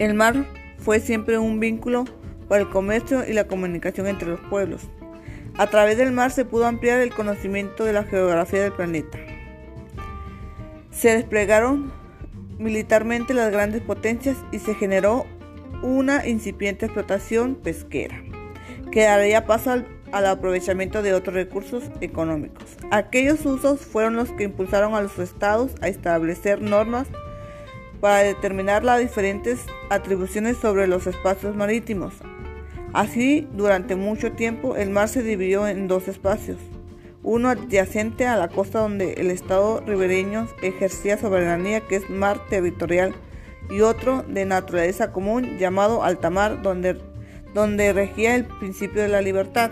El mar fue siempre un vínculo para el comercio y la comunicación entre los pueblos. A través del mar se pudo ampliar el conocimiento de la geografía del planeta. Se desplegaron militarmente las grandes potencias y se generó una incipiente explotación pesquera que daría paso al, aprovechamiento de otros recursos económicos. Aquellos usos fueron los que impulsaron a los estados a establecer normas para determinar las diferentes atribuciones sobre los espacios marítimos. Así, durante mucho tiempo, el mar se dividió en dos espacios, uno adyacente a la costa donde el Estado ribereño ejercía soberanía, que es mar territorial, y otro de naturaleza común llamado altamar, donde, donde regía el principio de la libertad.